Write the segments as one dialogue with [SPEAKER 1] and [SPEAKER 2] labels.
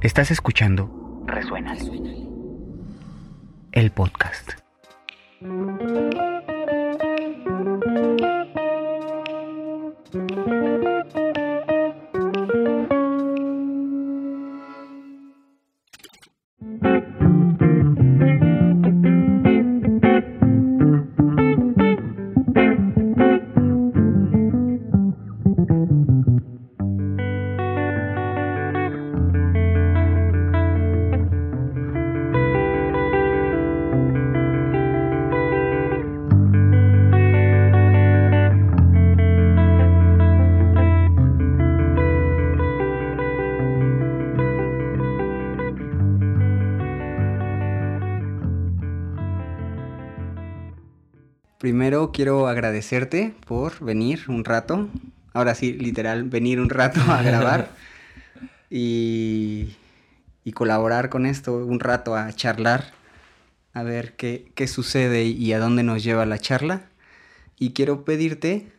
[SPEAKER 1] Estás escuchando Resuena. El podcast. Quiero agradecerte por venir un rato. Ahora sí, literal, venir un rato a grabar y, y colaborar con esto un rato a charlar, a ver qué, qué sucede y a dónde nos lleva la charla. Y quiero pedirte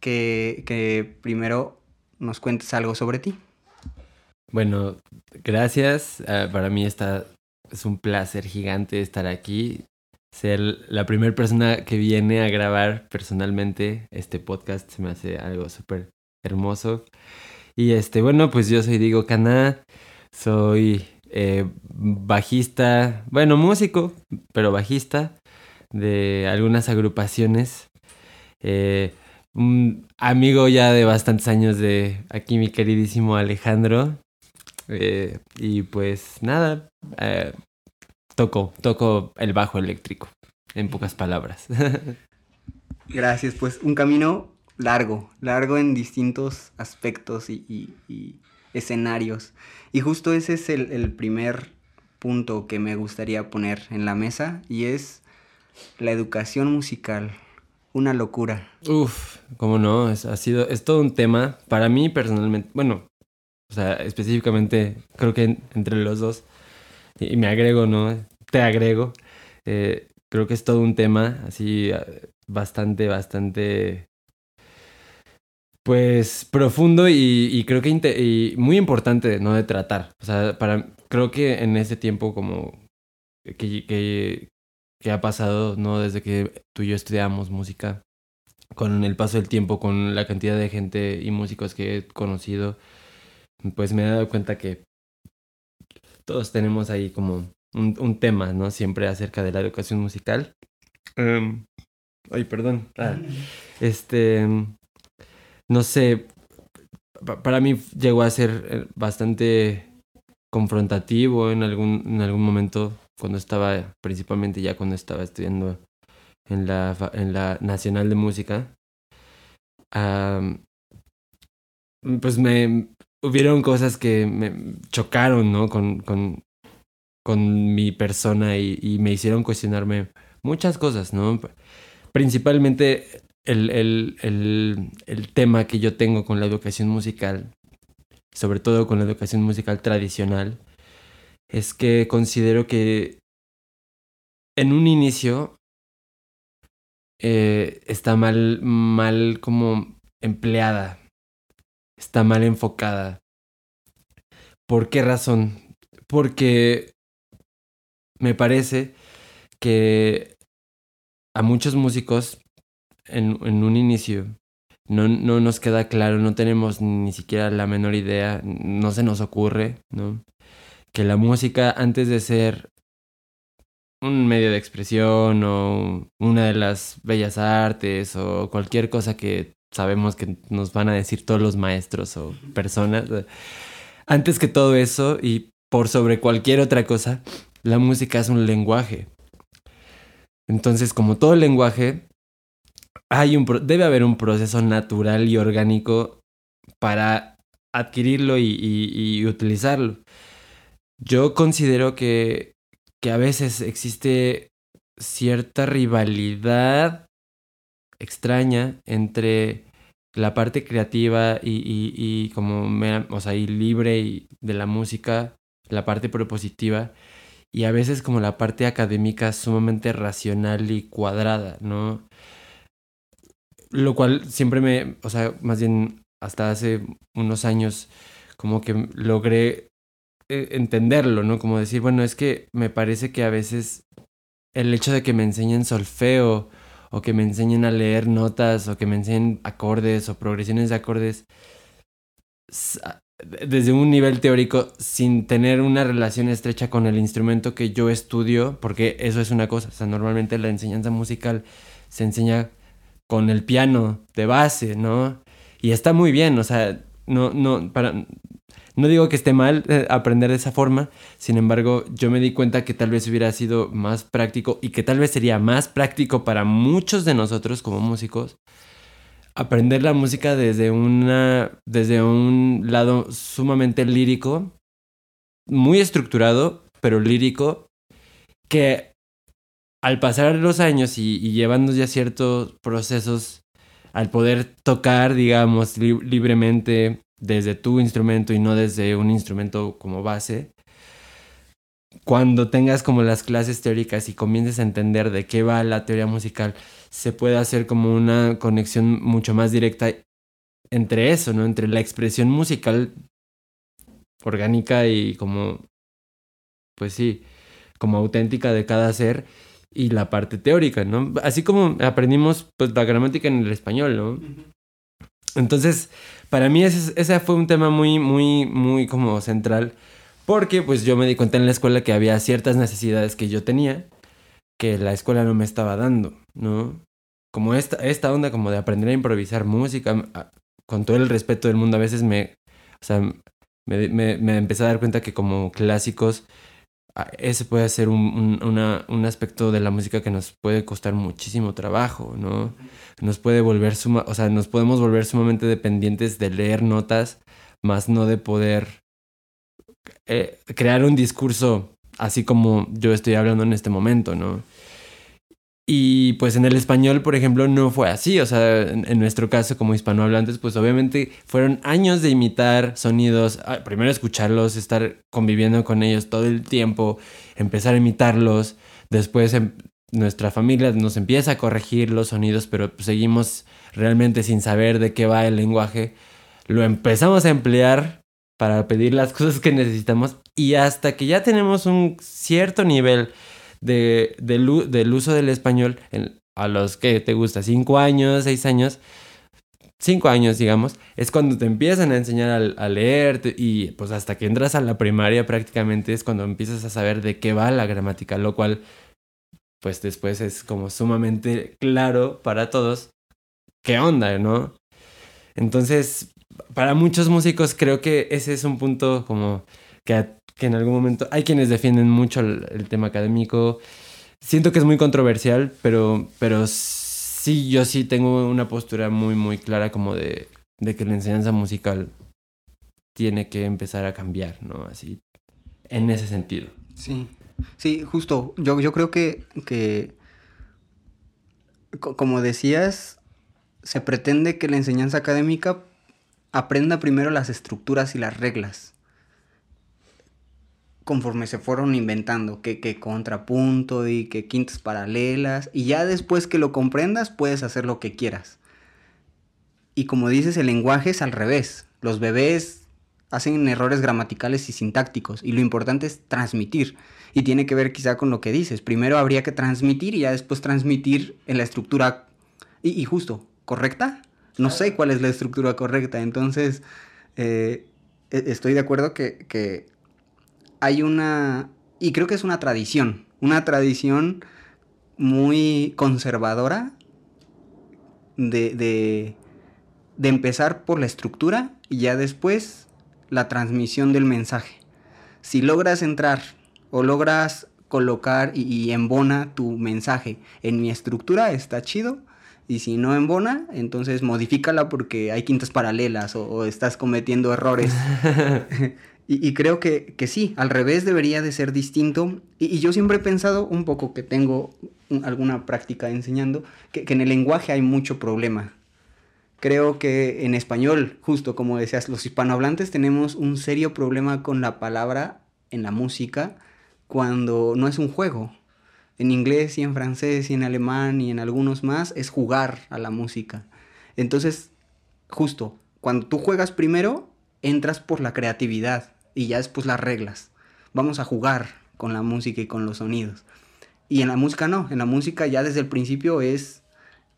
[SPEAKER 1] que, que primero nos cuentes algo sobre ti.
[SPEAKER 2] Bueno, gracias. Ah, para mí está, es un placer gigante estar aquí ser la primera persona que viene a grabar personalmente este podcast se me hace algo súper hermoso. Y este, bueno, pues yo soy Diego Cana, soy eh, bajista, bueno, músico, pero bajista de algunas agrupaciones. Eh, un amigo ya de bastantes años de aquí, mi queridísimo Alejandro. Eh, y pues nada, toco, toco el bajo eléctrico, en pocas palabras.
[SPEAKER 1] Gracias, pues un camino largo, largo en distintos aspectos y, escenarios. Y justo ese es el, primer punto que me gustaría poner en la mesa y es la educación musical. Una locura.
[SPEAKER 2] Uf, cómo no, es, ha sido, es todo un tema. Para mí personalmente, bueno, o sea, específicamente creo que entre los dos y me agrego, ¿no? Te agrego. Eh, creo que es todo un tema así eh, bastante, bastante, pues profundo y, creo que muy importante, ¿no? De tratar. O sea, para, creo que en ese tiempo como que, que, que ha pasado, ¿no? Desde que tú y yo estudiamos música, con el paso del tiempo, con la cantidad de gente y músicos que he conocido, pues me he dado cuenta que todos tenemos ahí como un, tema, ¿no? Siempre acerca de la educación musical. Em, ay, perdón. Ah, este, no sé, para mí llegó a ser eh, bastante confrontativo en algún, en algún momento cuando estaba, principalmente ya cuando estaba estudiando en la, en la Nacional de Música. pues me, hubieron cosas que me chocaron, ¿no? Con, con mi persona y, me hicieron cuestionarme muchas cosas, ¿no? Principalmente el, el, el, tema que yo tengo con la educación musical, sobre todo con la educación musical tradicional, es que considero que en un inicio eh, está mal, mal como empleada está mal enfocada. ¿Por qué razón? Porque me parece que a muchos músicos en, en un inicio no, no, nos queda claro, no tenemos ni siquiera la menor idea, no se nos ocurre, ¿no? Que la música, antes de ser un medio de expresión o una de las bellas artes o cualquier cosa que sabemos que nos van a decir todos los maestros o personas. Antes que todo eso y por sobre cualquier otra cosa, la música es un lenguaje. Entonces, como todo lenguaje, hay un, debe haber un proceso natural y orgánico para adquirirlo y, utilizarlo. Yo considero que, que a veces existe cierta rivalidad extraña entre la parte creativa y, y, como, o sea, y libre y de la música, la parte propositiva, y a veces como la parte académica sumamente racional y cuadrada, ¿no? Lo cual siempre me, o sea, más bien hasta hace unos años, como que logré eh, entenderlo, ¿no? Como decir, bueno, es que me parece que a veces el hecho de que me enseñen solfeo o que me enseñen a leer notas o que me enseñen acordes o progresiones de acordes desde un nivel teórico sin tener una relación estrecha con el instrumento que yo estudio, porque eso es una cosa, o sea, normalmente la enseñanza musical se enseña con el piano de base, ¿no? Y está muy bien, o sea, no, no, para, no digo que esté mal eh, aprender de esa forma, sin embargo, yo me di cuenta que tal vez hubiera sido más práctico y que tal vez sería más práctico para muchos de nosotros como músicos aprender la música desde una desde un lado sumamente lírico, muy estructurado, pero lírico que al pasar los años y, llevando ya ciertos procesos al poder tocar, digamos, libremente desde tu instrumento y no desde un instrumento como base, cuando tengas como las clases teóricas y comiences a entender de qué va la teoría musical, se puede hacer como una conexión mucho más directa entre eso, ¿no? Entre la expresión musical orgánica y como, pues sí, como auténtica de cada ser y la parte teórica, ¿no? Así como aprendimos pues la gramática en el español, ¿no? Entonces, para mí ese, ese fue un tema muy, muy, muy como central porque pues yo me di cuenta en la escuela que había ciertas necesidades que yo tenía que la escuela no me estaba dando, ¿no? Como esta, esta onda como de aprender a improvisar música, con todo el respeto del mundo, a veces me, o sea, me, me, me empecé a dar cuenta que como clásicos, ese puede ser un, una, un, aspecto de la música que nos puede costar muchísimo trabajo, ¿no? Nos puede volver suma, o sea, nos podemos volver sumamente dependientes de leer notas, más no de poder eh, crear un discurso así como yo estoy hablando en este momento, ¿no? Y pues en el español, por ejemplo, no fue así. O sea, en, nuestro caso como hispanohablantes, pues obviamente fueron años de imitar sonidos. Ah, primero escucharlos, estar conviviendo con ellos todo el tiempo, empezar a imitarlos. Después em, nuestra familia nos empieza a corregir los sonidos, pero seguimos realmente sin saber de qué va el lenguaje. Lo empezamos a emplear para pedir las cosas que necesitamos y hasta que ya tenemos un cierto nivel de, del uso del español a los que te gusta, cinco años, seis años, cinco años digamos, es cuando te empiezan a enseñar a, leer y pues hasta que entras a la primaria prácticamente es cuando empiezas a saber de qué va la gramática, lo cual pues después es como sumamente claro para todos qué onda, ¿no? Entonces, para muchos músicos creo que ese es un punto como que, que en algún momento hay quienes defienden mucho el, tema académico. Siento que es muy controversial, pero, pero sí, yo sí tengo una postura muy, muy clara como de, de que la enseñanza musical tiene que empezar a cambiar, ¿no? Así, en ese sentido.
[SPEAKER 1] Sí, sí, justo. Yo, yo creo que, que, como decías, se pretende que la enseñanza académica aprenda primero las estructuras y las reglas. Conforme se fueron inventando, que, que contrapunto y que quintas paralelas. Y ya después que lo comprendas, puedes hacer lo que quieras. Y como dices, el lenguaje es al revés. Los bebés hacen errores gramaticales y sintácticos. Y lo importante es transmitir. Y tiene que ver quizá con lo que dices. Primero habría que transmitir y ya después transmitir en la estructura. y justo, ¿correcta? No sé cuál es la estructura correcta. Entonces, eh, e-, estoy de acuerdo que, hay una, y creo que es una tradición, una tradición muy conservadora de, de, de empezar por la estructura y ya después la transmisión del mensaje. Si logras entrar o logras colocar y, y, embona tu mensaje en mi estructura, está chido y si no embona, entonces modifícala porque hay quintas paralelas o, estás cometiendo errores. y, creo que, sí, al revés debería de ser distinto. Y, yo siempre he pensado un poco que tengo alguna práctica enseñando, que, que en el lenguaje hay mucho problema. Creo que en español, justo como decías, los hispanohablantes tenemos un serio problema con la palabra en la música cuando no es un juego en inglés y en francés y en alemán y en algunos más, es jugar a la música. Entonces, justo, cuando tú juegas primero, entras por la creatividad. y ya después las reglas. Vamos a jugar con la música y con los sonidos. Y en la música no, en la música ya desde el principio es,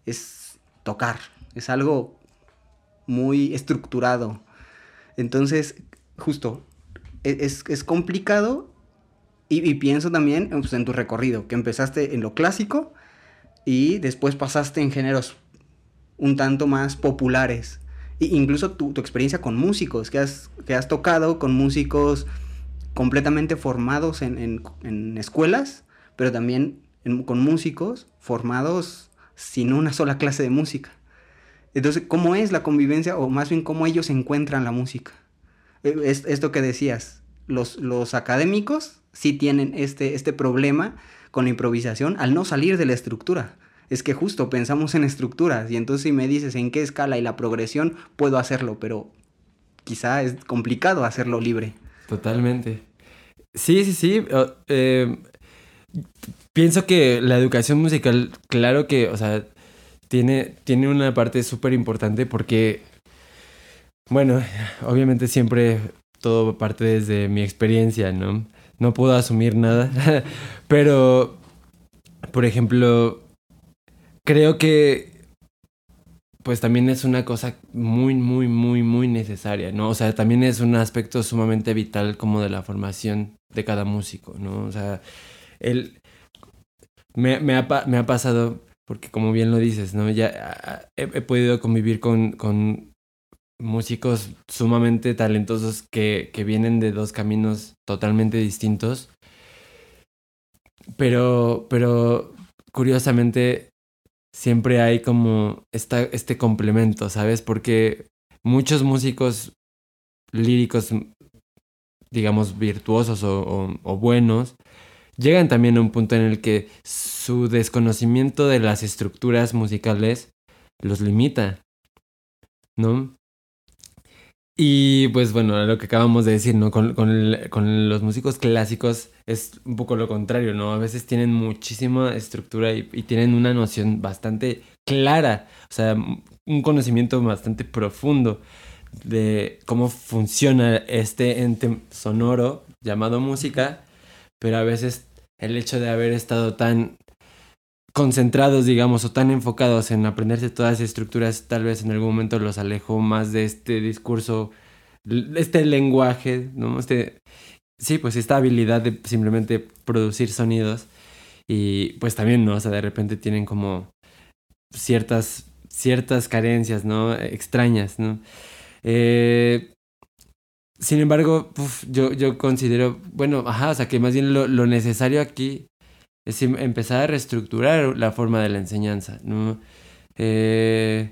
[SPEAKER 1] es tocar, es algo muy estructurado. Entonces, justo, e-, es, complicado y, pienso también pues, en tu recorrido, que empezaste en lo clásico y después pasaste en géneros un tanto más populares. E incluso tu, experiencia con músicos, que has, que has tocado con músicos completamente formados en, escuelas, pero también con músicos formados sin una sola clase de música. Entonces, ¿cómo es la convivencia o más bien cómo ellos encuentran la música? E, es, esto que decías, los, los académicos sí tienen este, este problema con la improvisación al no salir de la estructura. Es que justo pensamos en estructuras y entonces si me dices en qué escala y la progresión, puedo hacerlo, pero quizá es complicado hacerlo libre.
[SPEAKER 2] Totalmente. Sí, sí, sí. Eh, pienso que la educación musical, claro que, o sea, tiene, tiene una parte súper importante porque, bueno, obviamente siempre todo parte desde mi experiencia, ¿no? No puedo asumir nada, pero, por ejemplo, creo que pues también es una cosa muy, muy, muy, muy necesaria, ¿no? O sea, también es un aspecto sumamente vital como de la formación de cada músico, ¿no? O sea, él... Me, me, ha, me ha pasado, porque como bien lo dices, ¿no? Ya he, he podido convivir con, con, músicos sumamente talentosos que, que vienen de dos caminos totalmente distintos. Pero, pero curiosamente siempre hay como esta, este complemento, ¿sabes? Porque muchos músicos líricos, digamos, virtuosos o, o, buenos, llegan también a un punto en el que su desconocimiento de las estructuras musicales los limita, ¿no? Y pues bueno, lo que acabamos de decir, ¿no? Con, con, los músicos clásicos es un poco lo contrario, ¿no? A veces tienen muchísima estructura y, tienen una noción bastante clara, o sea, un conocimiento bastante profundo de cómo funciona este ente sonoro llamado música, pero a veces el hecho de haber estado tan concentrados, digamos, o tan enfocados en aprenderse todas las estructuras, tal vez en algún momento los alejó más de este discurso, este lenguaje, ¿no? Este, sí, pues esta habilidad de simplemente producir sonidos. Y pues también, ¿no? O sea, de repente tienen como ciertas, ciertas carencias, ¿no? Extrañas, ¿no? Eh, sin embargo, yo, yo considero, bueno, ajá, o sea, que más bien lo, lo necesario aquí es em, empezar a reestructurar la forma de la enseñanza, ¿no? Eh,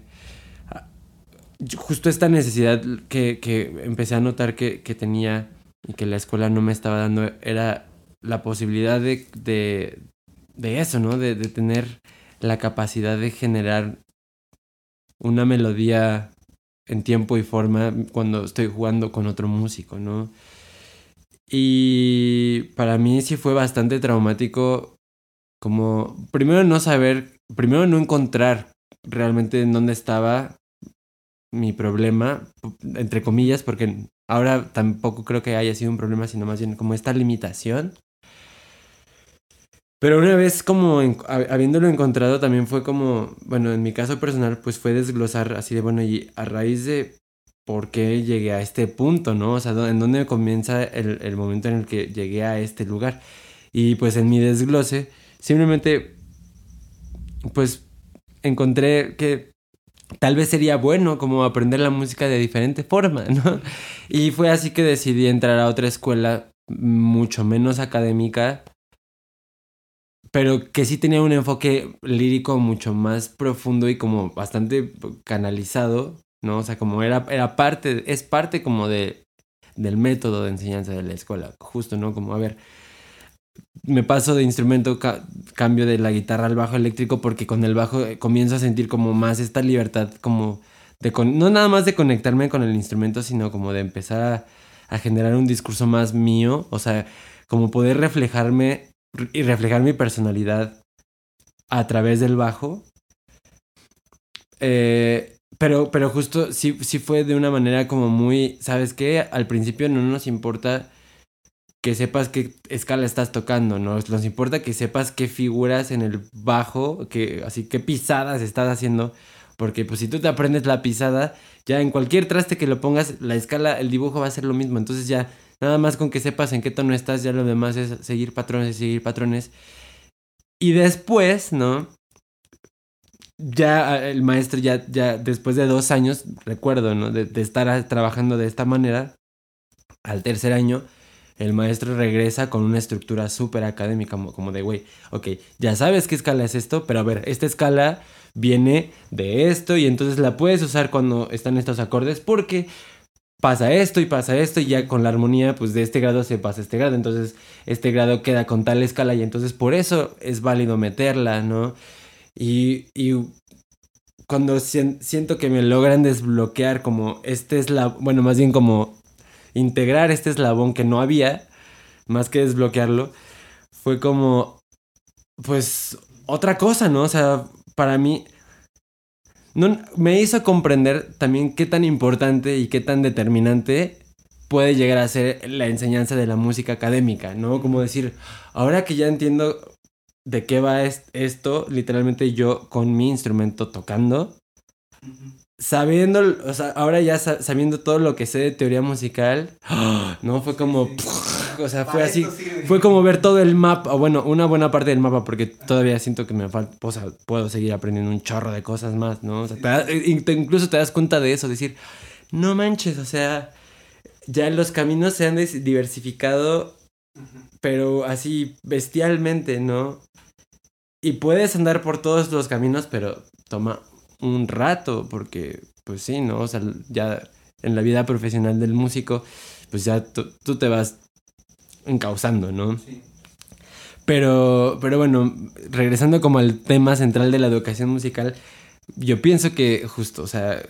[SPEAKER 2] justo esta necesidad que, que empecé a notar que, que, tenía y que la escuela no me estaba dando era la posibilidad de, de, de eso, ¿no? De, de tener la capacidad de generar una melodía en tiempo y forma cuando estoy jugando con otro músico, ¿no? Y para mí sí fue bastante traumático como primero no saber, primero no encontrar realmente en dónde estaba mi problema, entre comillas, porque ahora tampoco creo que haya sido un problema, sino más bien como esta limitación. Pero una vez como habiéndolo encontrado también fue como, bueno, en mi caso personal pues fue desglosar así de, bueno, y a raíz de por qué llegué a este punto, ¿no? O sea, en dónde comienza el, el momento en el que llegué a este lugar. Y pues en mi desglose Simplemente, pues, encontré que tal vez sería bueno como aprender la música de diferente forma, ¿no? Y fue así que decidí entrar a otra escuela mucho menos académica, pero que sí tenía un enfoque lírico mucho más profundo y como bastante canalizado, ¿no? O sea, como era, era parte, es parte como de, del método de enseñanza de la escuela, justo, ¿no? Como, a ver, me paso de instrumento, cambio de la guitarra al bajo eléctrico porque con el bajo eh, comienzo a sentir como más esta libertad, como de no nada más de conectarme con el instrumento, sino como de empezar a, generar un discurso más mío, o sea, como poder reflejarme y reflejar mi personalidad a través del bajo. Eh, pero, pero justo sí, sí fue de una manera como muy, ¿sabes qué? Al principio no nos importa que sepas qué escala estás tocando, ¿no? Nos importa que sepas qué figuras en el bajo, que, así qué pisadas estás haciendo, porque pues si tú te aprendes la pisada, ya en cualquier traste que lo pongas, la escala, el dibujo va a ser lo mismo, entonces ya nada más con que sepas en qué tono estás, ya lo demás es seguir patrones y seguir patrones. Y después, ¿no? Ya el maestro, ya, ya después de dos años, recuerdo, ¿no? De, de estar trabajando de esta manera, al tercer año, el maestro regresa con una estructura súper académica, como, de, güey, ok, ya sabes qué escala es esto, pero a ver, esta escala viene de esto y entonces la puedes usar cuando están estos acordes porque pasa esto y pasa esto y ya con la armonía pues de este grado se pasa a este grado, entonces este grado queda con tal escala y entonces por eso es válido meterla, ¿no? Y, y cuando siento que me logran desbloquear como este es la, bueno, más bien como integrar este eslabón que no había, más que desbloquearlo, fue como, pues, otra cosa, ¿no? O sea, para mí, no, me hizo comprender también qué tan importante y qué tan determinante puede llegar a ser la enseñanza de la música académica, ¿no? Como decir, ahora que ya entiendo de qué va esto, literalmente yo con mi instrumento tocando, sabiendo, o sea, ahora ya sabiendo todo lo que sé de teoría musical, no fue como, o sea, fue así, fue como ver todo el mapa, o bueno, una buena parte del mapa, porque todavía siento que me falta, o sea, puedo seguir aprendiendo un chorro de cosas más, ¿no? O sea, incluso te das cuenta de eso, decir, no manches, o sea, ya los caminos se han diversificado, pero así bestialmente, ¿no? Y puedes andar por todos los caminos, pero toma un rato, porque pues sí, ¿no? O sea, ya en la vida profesional del músico, pues ya tú te vas encauzando, ¿no? Sí. Pero, pero bueno, regresando como al tema central de la educación musical, yo pienso que justo, o sea,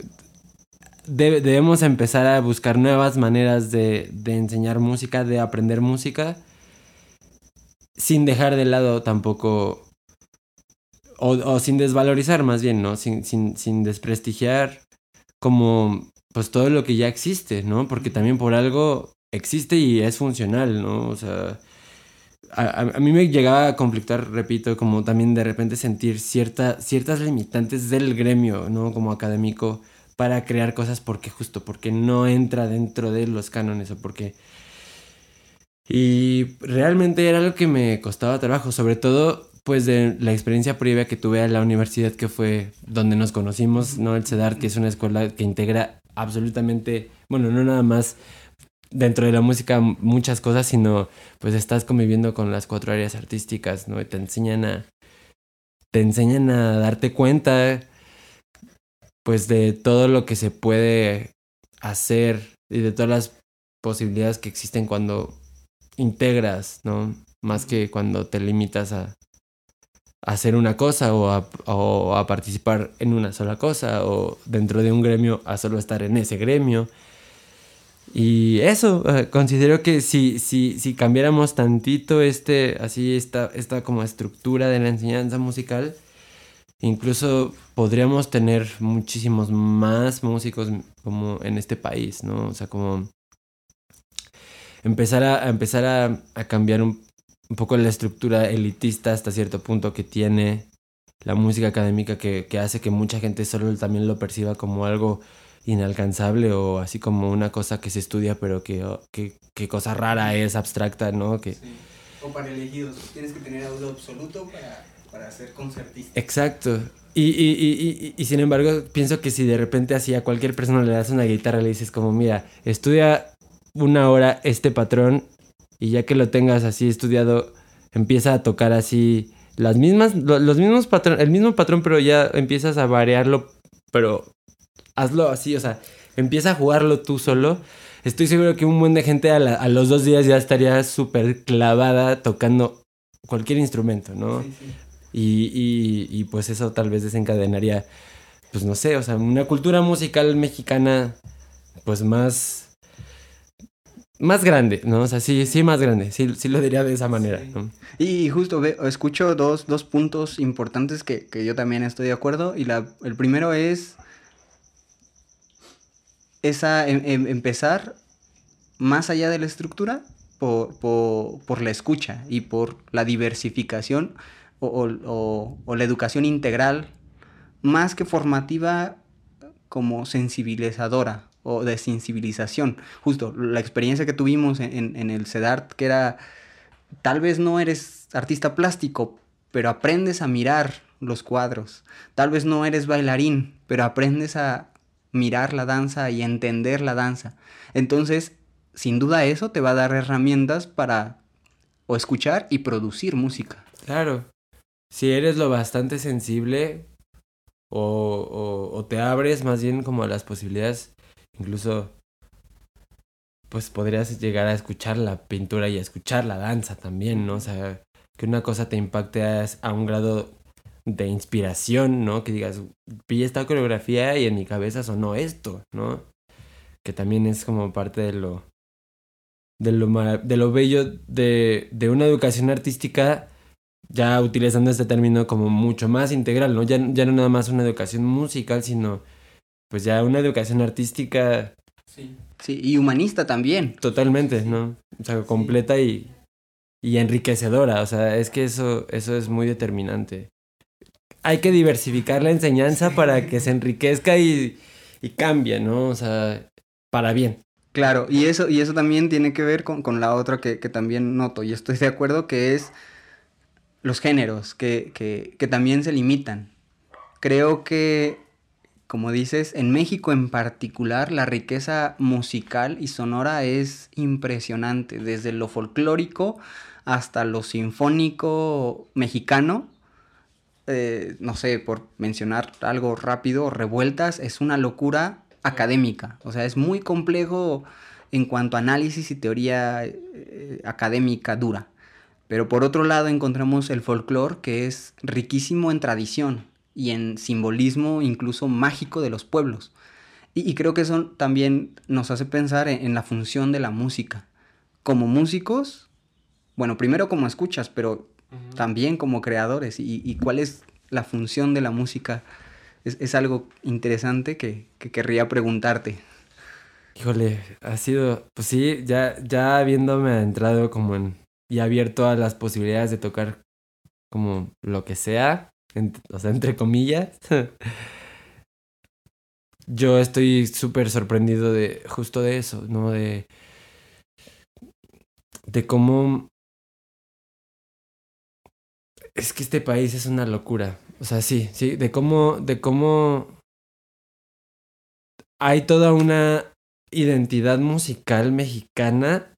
[SPEAKER 2] debemos empezar a buscar nuevas maneras de, de enseñar música, de aprender música, sin dejar de lado tampoco o, sin desvalorizar más bien, ¿no? Sin, sin, sin desprestigiar como pues todo lo que ya existe, ¿no? Porque también por algo existe y es funcional, ¿no? O sea, a, a, mí me llegaba a conflictar, repito, como también de repente sentir cierta, ciertas limitantes del gremio, ¿no? Como académico para crear cosas porque justo, porque no entra dentro de los cánones o porque... Y realmente era algo que me costaba trabajo, sobre todo pues de la experiencia previa que tuve a la universidad que fue donde nos conocimos, ¿no? El CEDAR, que es una escuela que integra absolutamente, bueno, no nada más dentro de la música muchas cosas, sino pues estás conviviendo con las cuatro áreas artísticas, ¿no? Y te enseñan a te enseñan a darte cuenta pues de todo lo que se puede hacer y de todas las posibilidades que existen cuando integras, ¿no? Más que cuando te limitas a hacer una cosa o a, participar en una sola cosa o dentro de un gremio a solo estar en ese gremio. Y eso, eh, considero que si, si, si cambiáramos tantito este, así esta, esta como estructura de la enseñanza musical, incluso podríamos tener muchísimos más músicos como en este país, ¿no? O sea, como empezar a, empezar a, cambiar un un poco la estructura elitista hasta cierto punto que tiene la música académica que, hace que mucha gente solo también lo perciba como algo inalcanzable o así como una cosa que se estudia pero que, que, cosa rara es, abstracta, ¿no? Que...
[SPEAKER 1] O para elegidos, tienes que tener audio absoluto para, para ser concertista.
[SPEAKER 2] Exacto. Y, y, y, y, sin embargo, pienso que si de repente así a cualquier persona le das una guitarra, le dices como, mira, estudia una hora este patrón y ya que lo tengas así estudiado, empieza a tocar así las mismas, los mismos patrones, el mismo patrón, pero ya empiezas a variarlo, pero hazlo así, o sea, empieza a jugarlo tú solo. Estoy seguro que un buen de gente a, los dos días ya estaría súper clavada tocando cualquier instrumento, ¿no? Y, y, y pues eso tal vez desencadenaría, pues no sé, o sea, una cultura musical mexicana, pues más más grande, ¿no? O sea, sí, sí más grande, sí, sí lo diría de esa manera.
[SPEAKER 1] Y justo escucho dos, dos puntos importantes que, que, yo también estoy de acuerdo. Y la, el primero es esa, em, em, empezar más allá de la estructura por, la escucha y por la diversificación o, la educación integral, más que formativa como sensibilizadora o de sensibilización. Justo la experiencia que tuvimos en, en el CEDART, que era, tal vez no eres artista plástico, pero aprendes a mirar los cuadros. Tal vez no eres bailarín, pero aprendes a mirar la danza y entender la danza. Entonces, sin duda eso te va a dar herramientas para o escuchar y producir música.
[SPEAKER 2] Claro. Si eres lo bastante sensible o, o, te abres más bien como a las posibilidades, incluso pues podrías llegar a escuchar la pintura y a escuchar la danza también, ¿no? O sea, que una cosa te impacte a, un grado de inspiración, ¿no? Que digas, vi esta coreografía y en mi cabeza sonó esto, ¿no? Que también es como parte de lo, de lo, de lo bello de, de una educación artística, ya utilizando este término como mucho más integral, ¿no? Ya, ya no nada más una educación musical, sino pues ya una educación artística.
[SPEAKER 1] Sí. Sí, y humanista también.
[SPEAKER 2] Totalmente, ¿no? O sea, completa y, y enriquecedora. O sea, es que eso, eso es muy determinante. Hay que diversificar la enseñanza para que se enriquezca y, y cambie, ¿no? O sea, para bien.
[SPEAKER 1] Claro, y eso, y eso también tiene que ver con, la otra que, también noto, y estoy de acuerdo, que es los géneros, que, que también se limitan. Creo que, como dices, en México en particular, la riqueza musical y sonora es impresionante, desde lo folclórico hasta lo sinfónico mexicano. Eh, no sé, por mencionar algo rápido, Revueltas es una locura académica. O sea, es muy complejo en cuanto a análisis y teoría eh, académica dura. Pero por otro lado encontramos el folclore que es riquísimo en tradición y en simbolismo incluso mágico de los pueblos. Y, creo que eso también nos hace pensar en, la función de la música. Como músicos, bueno, primero como escuchas, pero también como creadores. Y, cuál es la función de la música es, algo interesante que, querría preguntarte.
[SPEAKER 2] Híjole, ha sido, pues sí, ya, ya habiéndome entrado como en, y abierto a las posibilidades de tocar como lo que sea, o sea, entre comillas. Yo estoy súper sorprendido de justo de eso, ¿no? De, de cómo... Es que este país es una locura. O sea, sí, sí, de cómo, de cómo hay toda una identidad musical mexicana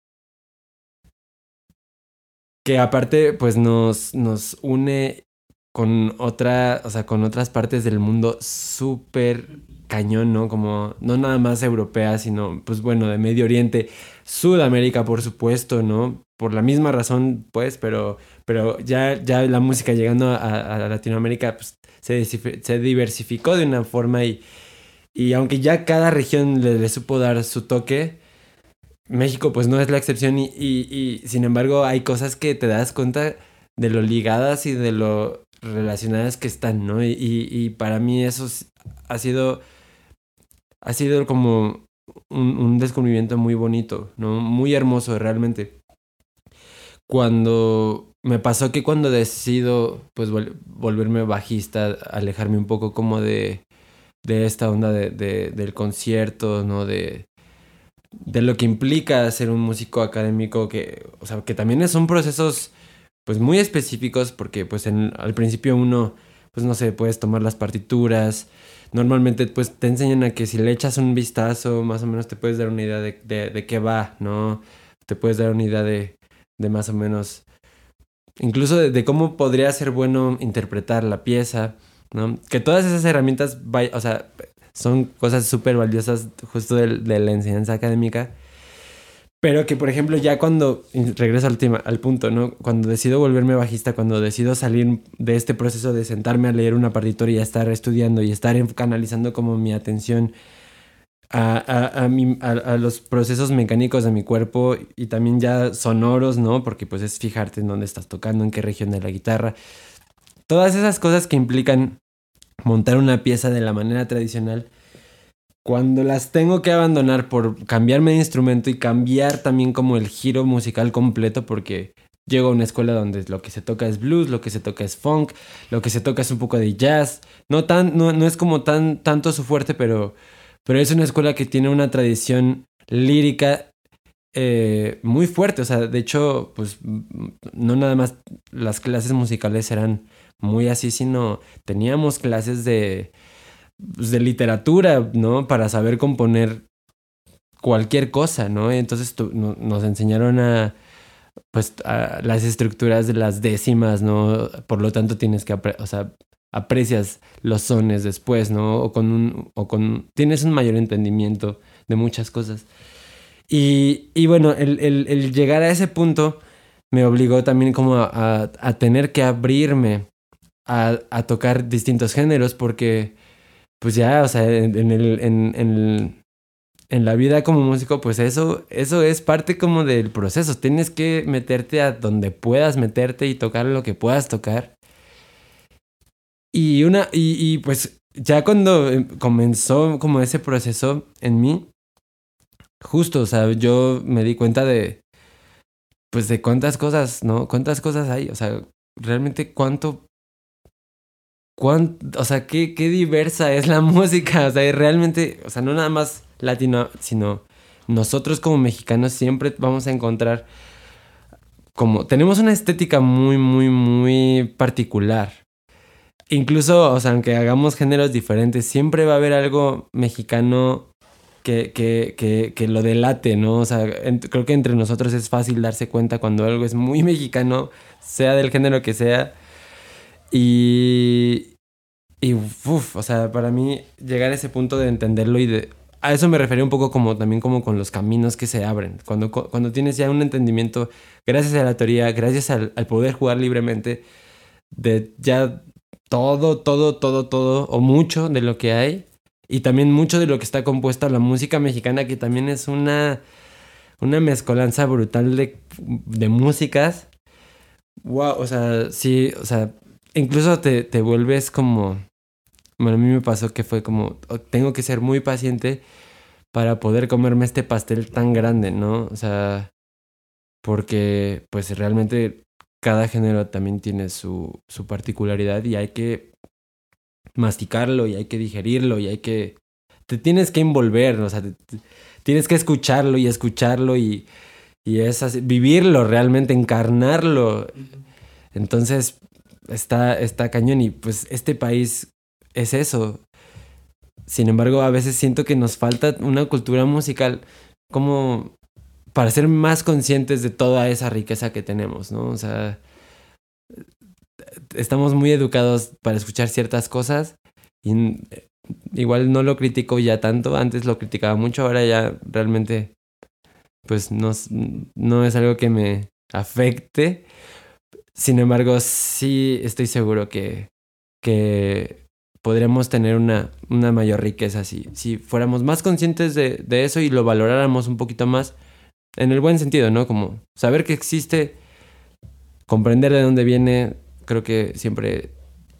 [SPEAKER 2] que aparte pues nos, nos une con otra, o sea, con otras partes del mundo súper cañón, ¿no? Como no nada más europea, sino pues bueno, de Medio Oriente, Sudamérica, por supuesto, ¿no? Por la misma razón, pues, pero pero ya, ya la música llegando a, Latinoamérica pues, se, se, diversificó de una forma y, y aunque ya cada región le, supo dar su toque, México pues no es la excepción y, y, sin embargo hay cosas que te das cuenta de lo ligadas y de lo relacionadas que están, ¿no? Y, y para mí eso ha sido, ha sido como un, descubrimiento muy bonito, ¿no? Muy hermoso realmente. Cuando me pasó que cuando decido pues volverme bajista, alejarme un poco como de, de esta onda de, de, del concierto, ¿no? De, de lo que implica ser un músico académico, que, o sea, que también son procesos pues muy específicos porque pues en, al principio uno, pues no sé, puedes tomar las partituras, normalmente pues te enseñan a que si le echas un vistazo más o menos te puedes dar una idea de, de, de qué va, ¿no? Te puedes dar una idea de, de más o menos incluso de, cómo podría ser bueno interpretar la pieza, ¿no? Que todas esas herramientas, o sea, son cosas súper valiosas justo de, la enseñanza académica. Pero que, por ejemplo, ya cuando, regreso al, punto, ¿no? Cuando decido volverme bajista, cuando decido salir de este proceso de sentarme a leer una partitura y estar estudiando y estar canalizando como mi atención a, a, los procesos mecánicos de mi cuerpo y también ya sonoros, ¿no? Porque pues es fijarte en dónde estás tocando, en qué región de la guitarra. Todas esas cosas que implican montar una pieza de la manera tradicional, cuando las tengo que abandonar por cambiarme de instrumento y cambiar también como el giro musical completo porque llego a una escuela donde lo que se toca es blues, lo que se toca es funk, lo que se toca es un poco de jazz. No, tan, no, no es como tan, tanto su fuerte, pero, pero es una escuela que tiene una tradición lírica eh, muy fuerte. O sea, de hecho, pues no nada más las clases musicales eran muy así, sino teníamos clases de, pues, de literatura, ¿no? Para saber componer cualquier cosa, ¿no? Entonces nos enseñaron a, pues, a las estructuras de las décimas, ¿no? Por lo tanto, tienes que, o sea, aprecias los sones después, ¿no? O con un, o con, tienes un mayor entendimiento de muchas cosas. Y, y bueno, el, el, el, llegar a ese punto me obligó también como a, a tener que abrirme a, a, tocar distintos géneros porque pues ya, o sea, en, el, en, en, en, la vida como músico, pues eso, eso es parte como del proceso. Tienes que meterte a donde puedas meterte y tocar lo que puedas tocar. Y una, y, y pues ya cuando em, comenzó como ese proceso en mí, justo, o sea, yo me di cuenta de, pues de cuántas cosas, ¿no? Cuántas cosas hay, o sea, realmente cuánto, cuánto o sea, qué, qué diversa es la música, o sea, realmente, o sea, no nada más latino, sino nosotros como mexicanos siempre vamos a encontrar como, tenemos una estética muy, muy, muy particular. Incluso, o sea, aunque hagamos géneros diferentes, siempre va a haber algo mexicano que, que, que, que, lo delate, ¿no? O sea, creo que entre nosotros es fácil darse cuenta cuando algo es muy mexicano, sea del género que sea. Y. Y, uff, o sea, para mí llegar a ese punto de entenderlo y de. A eso me refería un poco como también como con los caminos que se abren. Cuando, cuando tienes ya un entendimiento, gracias a la teoría, gracias al, poder jugar libremente, de ya todo, todo, todo, todo, o mucho de lo que hay, y también mucho de lo que está compuesta la música mexicana, que también es una, una mezcolanza brutal de, de músicas. Wow, o sea, sí, o sea, incluso te, te vuelves como... Bueno, a mí me pasó que fue como, oh, tengo que ser muy paciente para poder comerme este pastel tan grande, ¿no? O sea, porque pues realmente cada género también tiene su, su particularidad y hay que masticarlo y hay que digerirlo y hay que... Te tienes que envolver, o sea, tienes que escucharlo y escucharlo y, y es así, vivirlo realmente, encarnarlo. Entonces, está, está cañón y pues este país es eso. Sin embargo, a veces siento que nos falta una cultura musical como para ser más conscientes de toda esa riqueza que tenemos, ¿no? O sea, estamos muy educados para escuchar ciertas cosas y igual no lo critico ya tanto, antes lo criticaba mucho, ahora ya realmente pues no, no es algo que me afecte. Sin embargo, sí estoy seguro que, que podríamos tener una, una mayor riqueza si, si fuéramos más conscientes de, de eso y lo valoráramos un poquito más en el buen sentido, ¿no? Como saber que existe, comprender de dónde viene, creo que siempre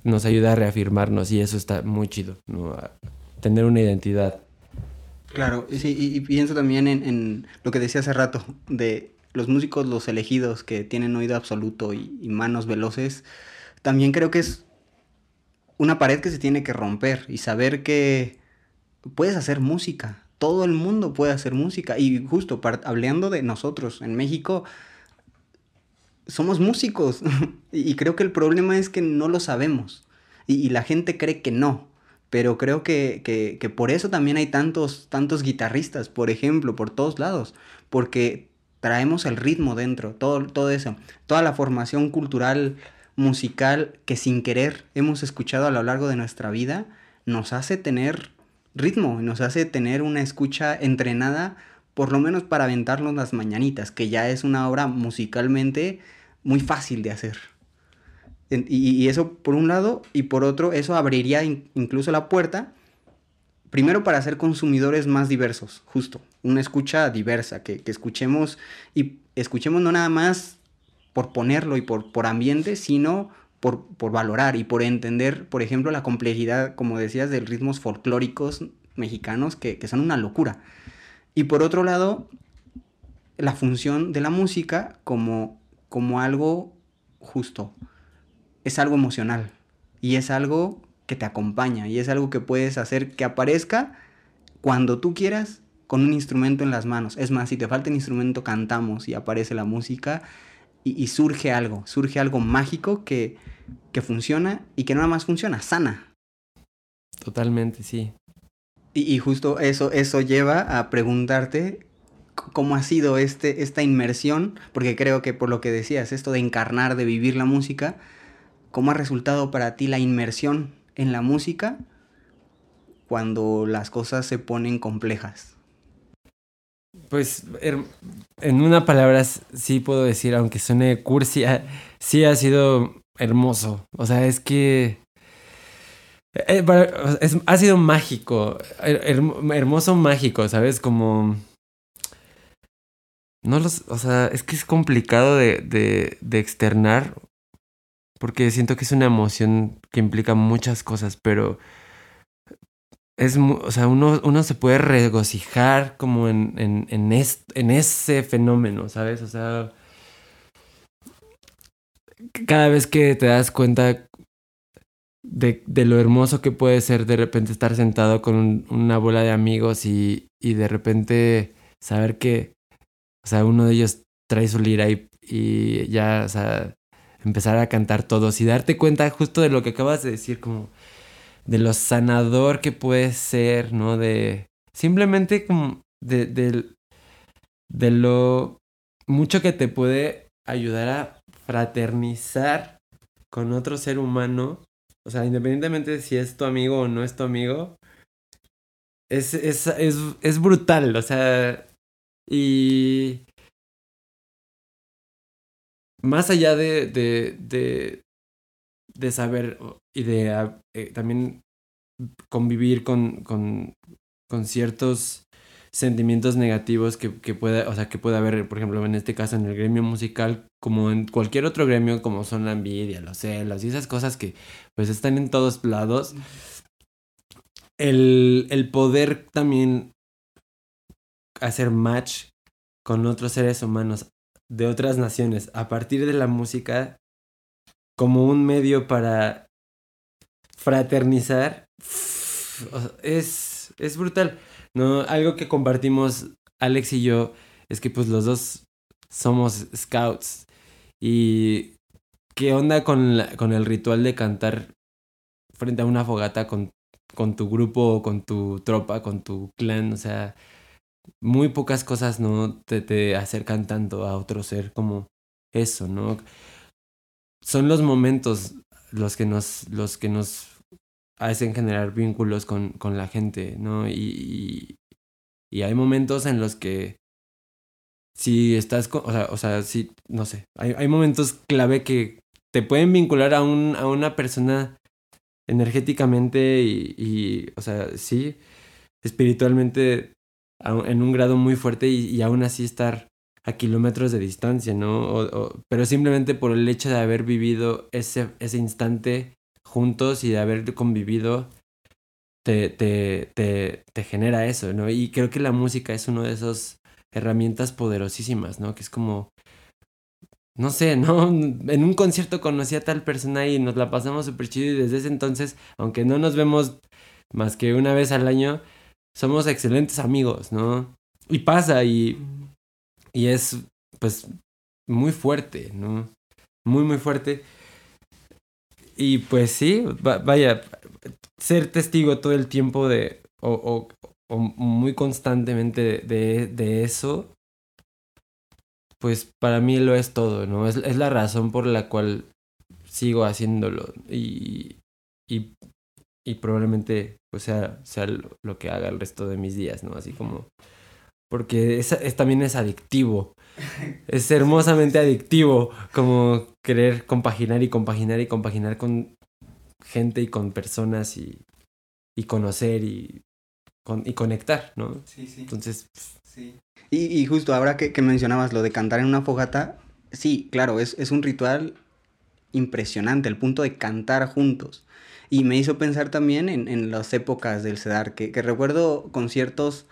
[SPEAKER 2] nos ayuda a reafirmarnos y eso está muy chido, ¿no? tener una identidad.
[SPEAKER 1] Claro, sí, y, pienso también en, en, lo que decía hace rato, de los músicos, los elegidos que tienen oído absoluto y, y manos veloces, también creo que es una pared que se tiene que romper y saber que puedes hacer música, todo el mundo puede hacer música. Y justo hablando de nosotros en México, somos músicos. Y creo que el problema es que no lo sabemos. Y, la gente cree que no. Pero creo que, que, por eso también hay tantos, tantos guitarristas, por ejemplo, por todos lados, porque traemos el ritmo dentro, todo, todo eso, toda la formación cultural, musical que sin querer hemos escuchado a lo largo de nuestra vida, nos hace tener ritmo, nos hace tener una escucha entrenada, por lo menos para aventarnos las mañanitas, que ya es una obra musicalmente muy fácil de hacer. Y, eso por un lado, y por otro, eso abriría incluso la puerta, primero para ser consumidores más diversos, justo, una escucha diversa, que, escuchemos, y escuchemos no nada más por ponerlo y por, por ambiente, sino por, por, valorar y por entender, por ejemplo, la complejidad, como decías, de ritmos folclóricos mexicanos que, que son una locura. Y por otro lado, la función de la música como, como algo justo. Es algo emocional y es algo que te acompaña y es algo que puedes hacer que aparezca cuando tú quieras con un instrumento en las manos. Es más, si te falta un instrumento, cantamos y aparece la música y, surge algo, surge algo mágico que, que funciona y que no nada más funciona, sana.
[SPEAKER 2] Totalmente, sí.
[SPEAKER 1] Y, y, justo eso, eso lleva a preguntarte cómo ha sido este, esta inmersión, porque creo que por lo que decías, esto de encarnar, de vivir la música, ¿cómo ha resultado para ti la inmersión en la música cuando las cosas se ponen complejas?
[SPEAKER 2] Pues en una palabra sí puedo decir, aunque suene cursi, sí ha sido hermoso. O sea, es que... Eh, ha sido mágico, hermoso mágico, ¿sabes? Como no los, o sea, es que es complicado de, de, de externar porque siento que es una emoción que implica muchas cosas, pero es, o sea, uno, uno se puede regocijar como en, en, en, en ese fenómeno, ¿sabes? O sea, cada vez que te das cuenta de, de, lo hermoso que puede ser de repente estar sentado con una bola de amigos y, y de repente saber que o sea, uno de ellos trae su lira y, y ya, o sea, empezar a cantar todos y darte cuenta justo de lo que acabas de decir, como de lo sanador que puede ser, ¿no? De simplemente como de, de, de lo mucho que te puede ayudar a fraternizar con otro ser humano, o sea, independientemente de si es tu amigo o no es tu amigo, es, es, es, es brutal, o sea, y más allá de, de, de, de saber y de ah, eh, también convivir con, con, con ciertos sentimientos negativos que, que pueda, o sea, que pueda haber, por ejemplo, en este caso en el gremio musical, como en cualquier otro gremio, como son la envidia, los celos y esas cosas que pues están en todos lados. El, el poder también hacer match con otros seres humanos de otras naciones a partir de la música como un medio para fraternizar es, es brutal. ¿no? Algo que compartimos Alex y yo es que pues los dos somos scouts y qué onda con, con el ritual de cantar frente a una fogata con, con tu grupo, con tu tropa, con tu clan, o sea, muy pocas cosas no te, te acercan tanto a otro ser como eso, ¿no? Son los momentos los que nos, los que nos hacen generar vínculos con, con la gente, ¿no? Y, y, hay momentos en los que si estás, o sea, o sea, sí, no sé, hay, hay momentos clave que te pueden vincular a, un, a una persona energéticamente y, y, o sea, sí, espiritualmente en un grado muy fuerte y, aún así estar a kilómetros de distancia, ¿no? pero simplemente por el hecho de haber vivido ese, ese instante juntos y de haber convivido, te, te, te, te genera eso, ¿no? Y creo que la música es una de esas herramientas poderosísimas, ¿no? Que es como, no sé, ¿no? En un concierto conocí a tal persona y nos la pasamos súper chido y desde ese entonces, aunque no nos vemos más que una vez al año, somos excelentes amigos, ¿no? Y pasa y, y es pues muy fuerte, ¿no? Muy, muy fuerte. Y pues sí, vaya, ser testigo todo el tiempo de, o, o, o muy constantemente de, de, eso, pues para mí lo es todo, ¿no? Es, es la razón por la cual sigo haciéndolo. Y, y y probablemente pues sea, sea lo que haga el resto de mis días, ¿no? Así como... Porque es, también es adictivo. Es hermosamente adictivo como querer compaginar y compaginar y compaginar con gente y con personas y, y conocer y, con, y conectar, ¿no?
[SPEAKER 1] Sí, sí.
[SPEAKER 2] Entonces...
[SPEAKER 1] Sí. Y, y justo ahora que, que, mencionabas lo de cantar en una fogata, sí, claro, es, es un ritual impresionante, el punto de cantar juntos Y me hizo pensar también en, las épocas del CEDAR, que, que recuerdo conciertos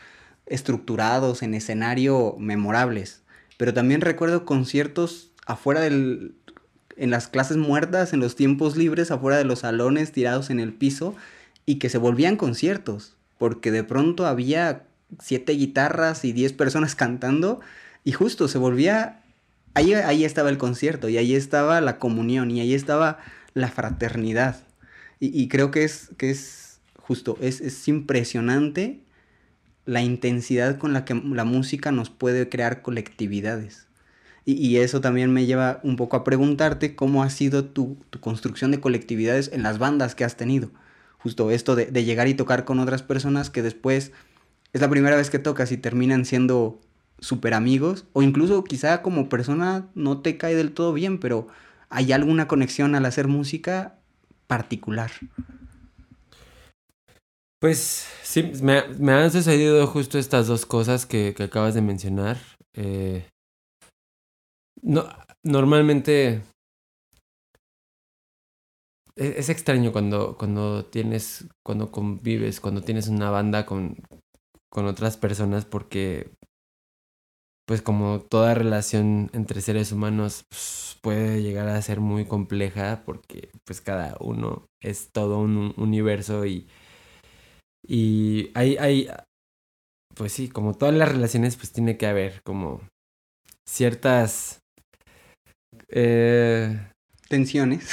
[SPEAKER 1] estructurados en escenario memorables, pero también recuerdo conciertos afuera del, en las clases muertas, en los tiempos libres, afuera de los salones, tirados en el piso, y que se volvían conciertos, porque de pronto había siete guitarras y diez personas cantando, y justo se volvía, ahí, ahí estaba el concierto, y ahí estaba la comunión, y ahí estaba la fraternidad. Y, creo que es, que es justo, es, es impresionante la intensidad con la que la música nos puede crear colectividades. Y, eso también me lleva un poco a preguntarte cómo ha sido tu, construcción de colectividades en las bandas que has tenido. Justo esto de, llegar y tocar con otras personas que después es la primera vez que tocas y terminan siendo súper amigos. O incluso quizá como persona no te cae del todo bien, pero hay alguna conexión al hacer música particular.
[SPEAKER 2] Pues sí, me, han sucedido justo estas dos cosas que, acabas de mencionar. Eh, no, normalmente e, es, extraño cuando, cuando tienes, cuando convives, cuando tienes una banda con, con otras personas porque pues como toda relación entre seres humanos pues, puede llegar a ser muy compleja porque pues cada uno es todo un universo y, y hay, hay, pues sí, como todas las relaciones pues tiene que haber como ciertas
[SPEAKER 1] eh, tensiones.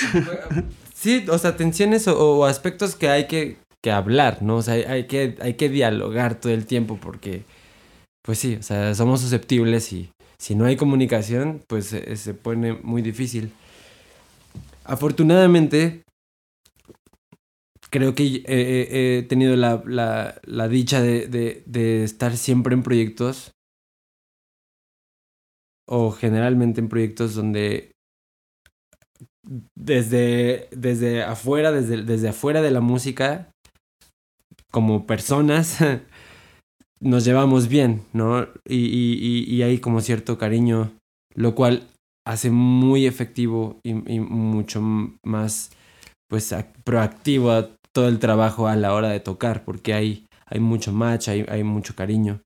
[SPEAKER 2] sí, o sea, tensiones o, aspectos que hay que, que, hablar, ¿no? O sea, hay, que, hay que dialogar todo el tiempo porque, pues sí, o sea, somos susceptibles y si no hay comunicación, pues se, pone muy difícil. Afortunadamente, creo que he tenido la, la, la dicha de, de, de, estar siempre en proyectos o generalmente en proyectos donde desde, desde afuera, desde, desde afuera de la música, como personas, nos llevamos bien, ¿no? Y, y, y, hay como cierto cariño, lo cual hace muy efectivo y, mucho más, pues, proactivo todo el trabajo a la hora de tocar, porque hay, hay mucho match, hay, hay mucho cariño.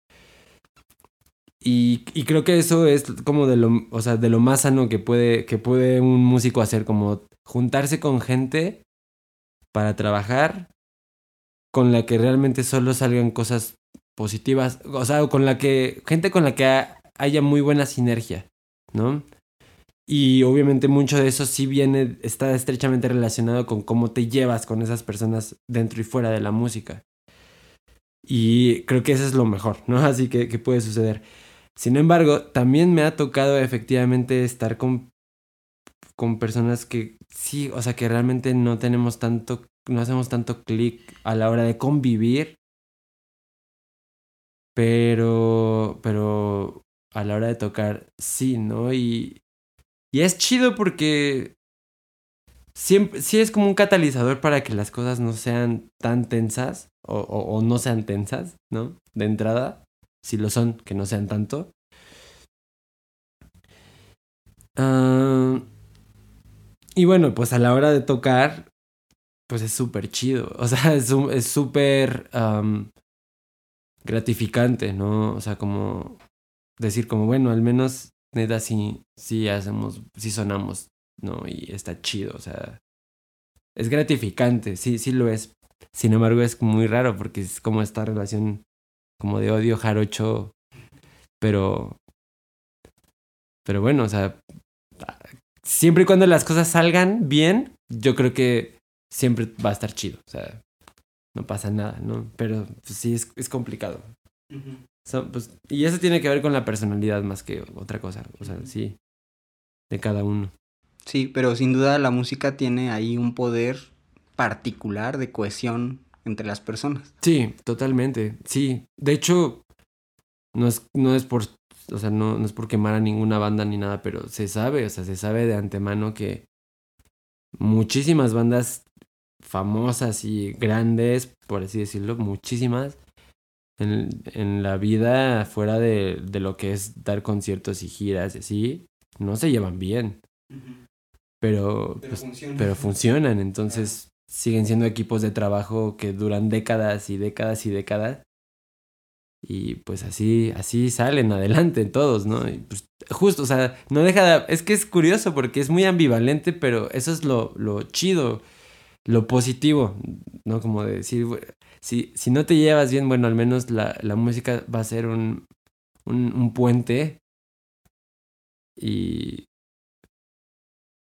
[SPEAKER 2] Y, y, creo que eso es como de lo, o sea, de lo más sano que puede, que puede un músico hacer, como juntarse con gente para trabajar con la que realmente solo salgan cosas positivas, o sea, con la que, gente con la que haya muy buena sinergia, ¿no? Y obviamente mucho de eso sí viene, está estrechamente relacionado con cómo te llevas con esas personas dentro y fuera de la música. Y creo que eso es lo mejor, ¿no? Así que, puede suceder. Sin embargo, también me ha tocado efectivamente estar con, con personas que sí, o sea, que realmente no tenemos tanto, no hacemos tanto clic a la hora de convivir. Pero, pero a la hora de tocar, sí, ¿no? Y, y es chido porque siempre, sí es como un catalizador para que las cosas no sean tan tensas o, no sean tensas, ¿no? De entrada si lo son, que no sean tanto. Ah, y bueno, pues a la hora de tocar, pues es súper chido. O sea, es súper gratificante, ¿no? O sea, como decir como, bueno, al menos neta sí, sí hacemos, sí sonamos, ¿no? Y está chido, o sea, es gratificante, sí, sí lo es. Sin embargo, es muy raro porque es como esta relación como de odio jarocho, pero, pero bueno, o sea, siempre y cuando las cosas salgan bien, yo creo que siempre va a estar chido, o sea, no pasa nada, ¿no? Pero pues, sí, es, es complicado. Pues, y eso tiene que ver con la personalidad más que otra cosa, o sea, sí, de cada uno.
[SPEAKER 1] Sí, pero sin duda la música tiene ahí un poder particular de cohesión entre las personas.
[SPEAKER 2] Sí, totalmente. Sí. De hecho, no es, no es por. O sea, no, no es por quemar a ninguna banda ni nada, pero se sabe, o sea, se sabe de antemano que muchísimas bandas famosas y grandes, por así decirlo, muchísimas, en, en la vida fuera de, de, lo que es dar conciertos y giras y así, no se llevan bien. Pero, pero, pues, funcionan. pero funcionan, entonces siguen siendo equipos de trabajo que duran décadas y décadas y décadas. Y pues así, así salen adelante todos, ¿no? Y pues justo, o sea, no deja de... Es que es curioso porque es muy ambivalente, pero eso es lo, lo chido, lo positivo, ¿no? Como de decir, si, si no te llevas bien, bueno, al menos la, la música va a ser un, un, puente. Y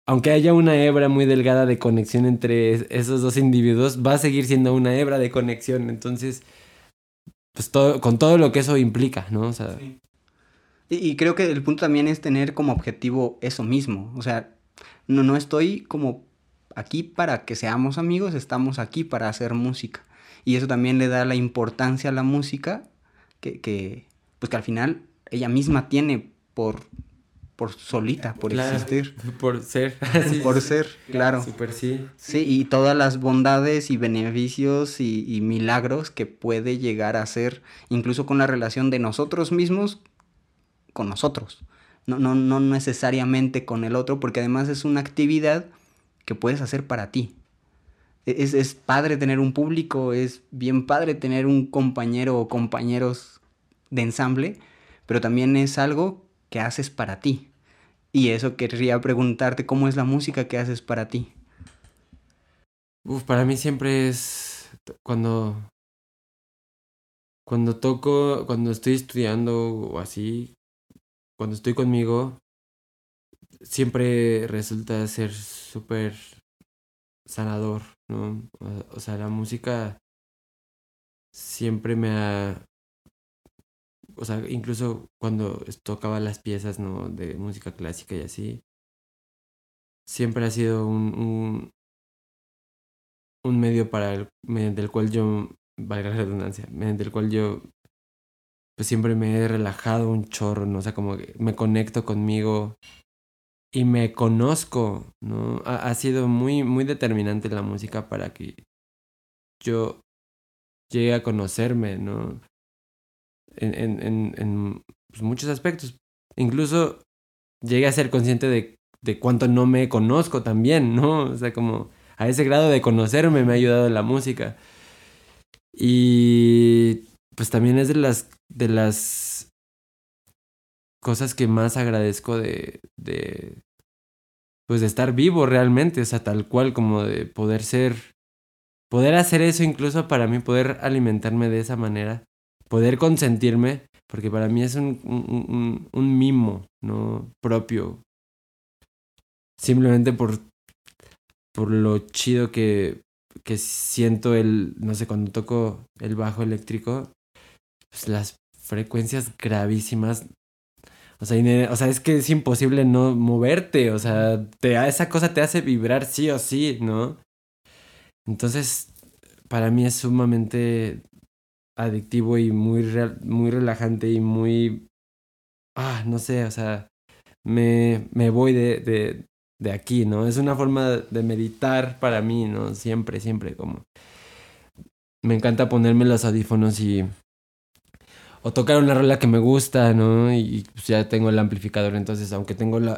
[SPEAKER 2] aunque haya una hebra muy delgada de conexión entre esos dos individuos, va a seguir siendo una hebra de conexión. Entonces, pues todo, con todo lo que eso implica, ¿no? O sea,
[SPEAKER 1] Y, y creo que el punto también es tener como objetivo eso mismo. O sea, no, no estoy como aquí para que seamos amigos, estamos aquí para hacer música. Y eso también le da la importancia a la música que, que pues que al final ella misma tiene por, por solita, por
[SPEAKER 2] Claro.
[SPEAKER 1] existir.
[SPEAKER 2] por ser.
[SPEAKER 1] Por ser, claro.
[SPEAKER 2] Super sí.
[SPEAKER 1] Sí, y todas las bondades y beneficios y, y milagros que puede llegar a ser, incluso con la relación de nosotros mismos con nosotros. No, no, no necesariamente con el otro, porque además es una actividad que puedes hacer para ti. E- Es, es padre tener un público, es bien padre tener un compañero o compañeros de ensamble, pero también es algo que haces para ti. Y eso querría preguntarte, ¿cómo es la música que haces para ti?
[SPEAKER 2] Uf, para mí siempre es cuando cuando toco, cuando estoy estudiando o así, cuando estoy conmigo, siempre resulta ser súper sanador, ¿no? O, sea, la música siempre me ha... O sea, incluso cuando tocaba las piezas, ¿no? De música clásica y así, siempre ha sido un, un, un medio para el, mediante el cual yo, valga la redundancia, mediante el cual yo pues siempre me he relajado un chorro, ¿no? O sea, como que me conecto conmigo y me conozco, ¿no? Ha, ha sido muy, muy determinante la música para que yo llegue a conocerme, ¿no? En, en, en, en pues, muchos aspectos. Incluso llegué a ser consciente de, de cuánto no me conozco también, ¿no? O sea, como a ese grado de conocerme me ha ayudado la música. Y pues también es de las de las cosas que más agradezco de, de pues de estar vivo realmente, o sea, tal cual como de poder ser poder hacer eso incluso para mí poder alimentarme de esa manera, poder consentirme, porque para mí es un, un, un, un mimo, ¿no? propio. Simplemente por por lo chido que, que siento el, no sé, cuando toco el bajo eléctrico, pues las frecuencias gravísimas. O sea, o sea, es que es imposible no moverte, o sea, te, esa cosa te hace vibrar sí o sí, ¿no? Entonces, para mí es sumamente adictivo y muy, re- muy relajante y muy... Ah, no sé, o sea, me, me voy de, de, de aquí, ¿no? Es una forma de meditar para mí, ¿no? Siempre, siempre como... Me encanta ponerme los audífonos y... O tocar una rola que me gusta, ¿no? Y pues ya tengo el amplificador, entonces aunque tengo el,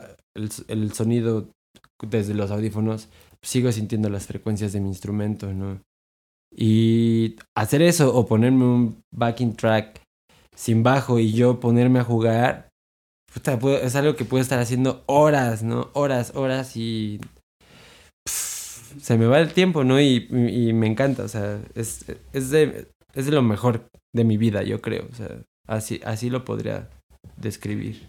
[SPEAKER 2] el sonido desde los audífonos, sigo sintiendo las frecuencias de mi instrumento, ¿no? Y hacer eso o ponerme un backing track sin bajo y yo ponerme a jugar, puta, puedo- es algo que puedo estar haciendo horas, ¿no? Horas, horas y se me va el tiempo, ¿no? Y, y- y me encanta, o sea, es, es, de, es de lo mejor de mi vida, yo creo, o sea, así, así lo podría describir.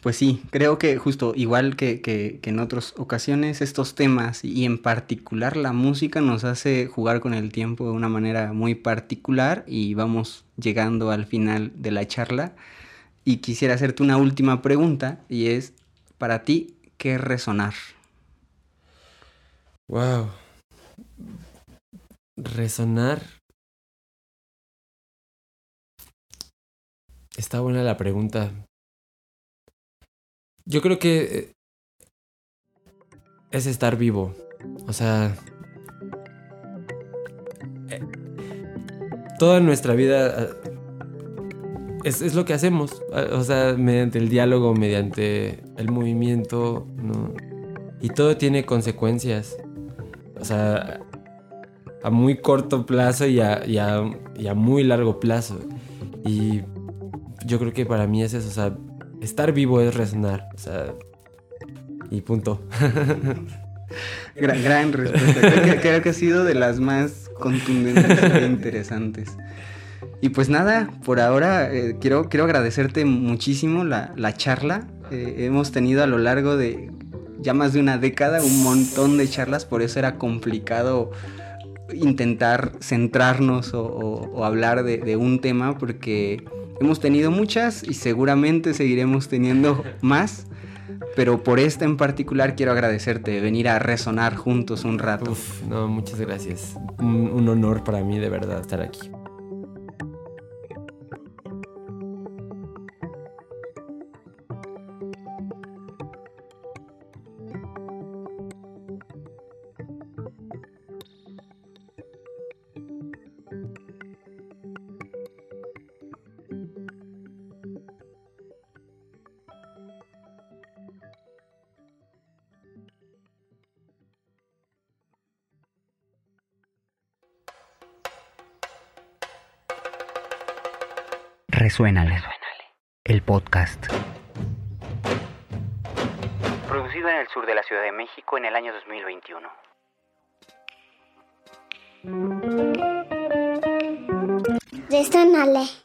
[SPEAKER 1] Pues sí, creo que justo igual que, que- que en otras ocasiones, estos temas y en particular la música nos hace jugar con el tiempo de una manera muy particular y vamos llegando al final de la charla. Y quisiera hacerte una última pregunta y es, para ti, ¿qué es resonar?
[SPEAKER 2] Wow. Resonar. Está buena la pregunta. Yo creo que eh, es estar vivo. O sea, eh, toda nuestra vida eh, es, es lo que hacemos. O sea, mediante el diálogo, mediante el movimiento. Y todo tiene consecuencias. o sea, a muy corto plazo y a, a, a muy largo plazo. Y yo creo que para mí es eso, o sea, estar vivo es resonar, o sea, y punto.
[SPEAKER 1] Gran, gran respuesta. Creo que, creo que ha sido de las más contundentes e interesantes. Y pues nada, por ahora eh, quiero, quiero agradecerte muchísimo la, la charla. Eh, hemos tenido a lo largo de ya más de una década un montón de charlas, por eso era complicado intentar centrarnos o, hablar de, de un tema, porque hemos tenido muchas y seguramente seguiremos teniendo más. Pero por esta en particular quiero agradecerte, venir a resonar juntos un rato.
[SPEAKER 2] Uf, no, muchas gracias. Un, un honor para mí de verdad estar aquí.
[SPEAKER 3] Resuénale. El podcast.
[SPEAKER 1] Producido en el sur de la Ciudad de México en el año 2021.
[SPEAKER 4] Resónale.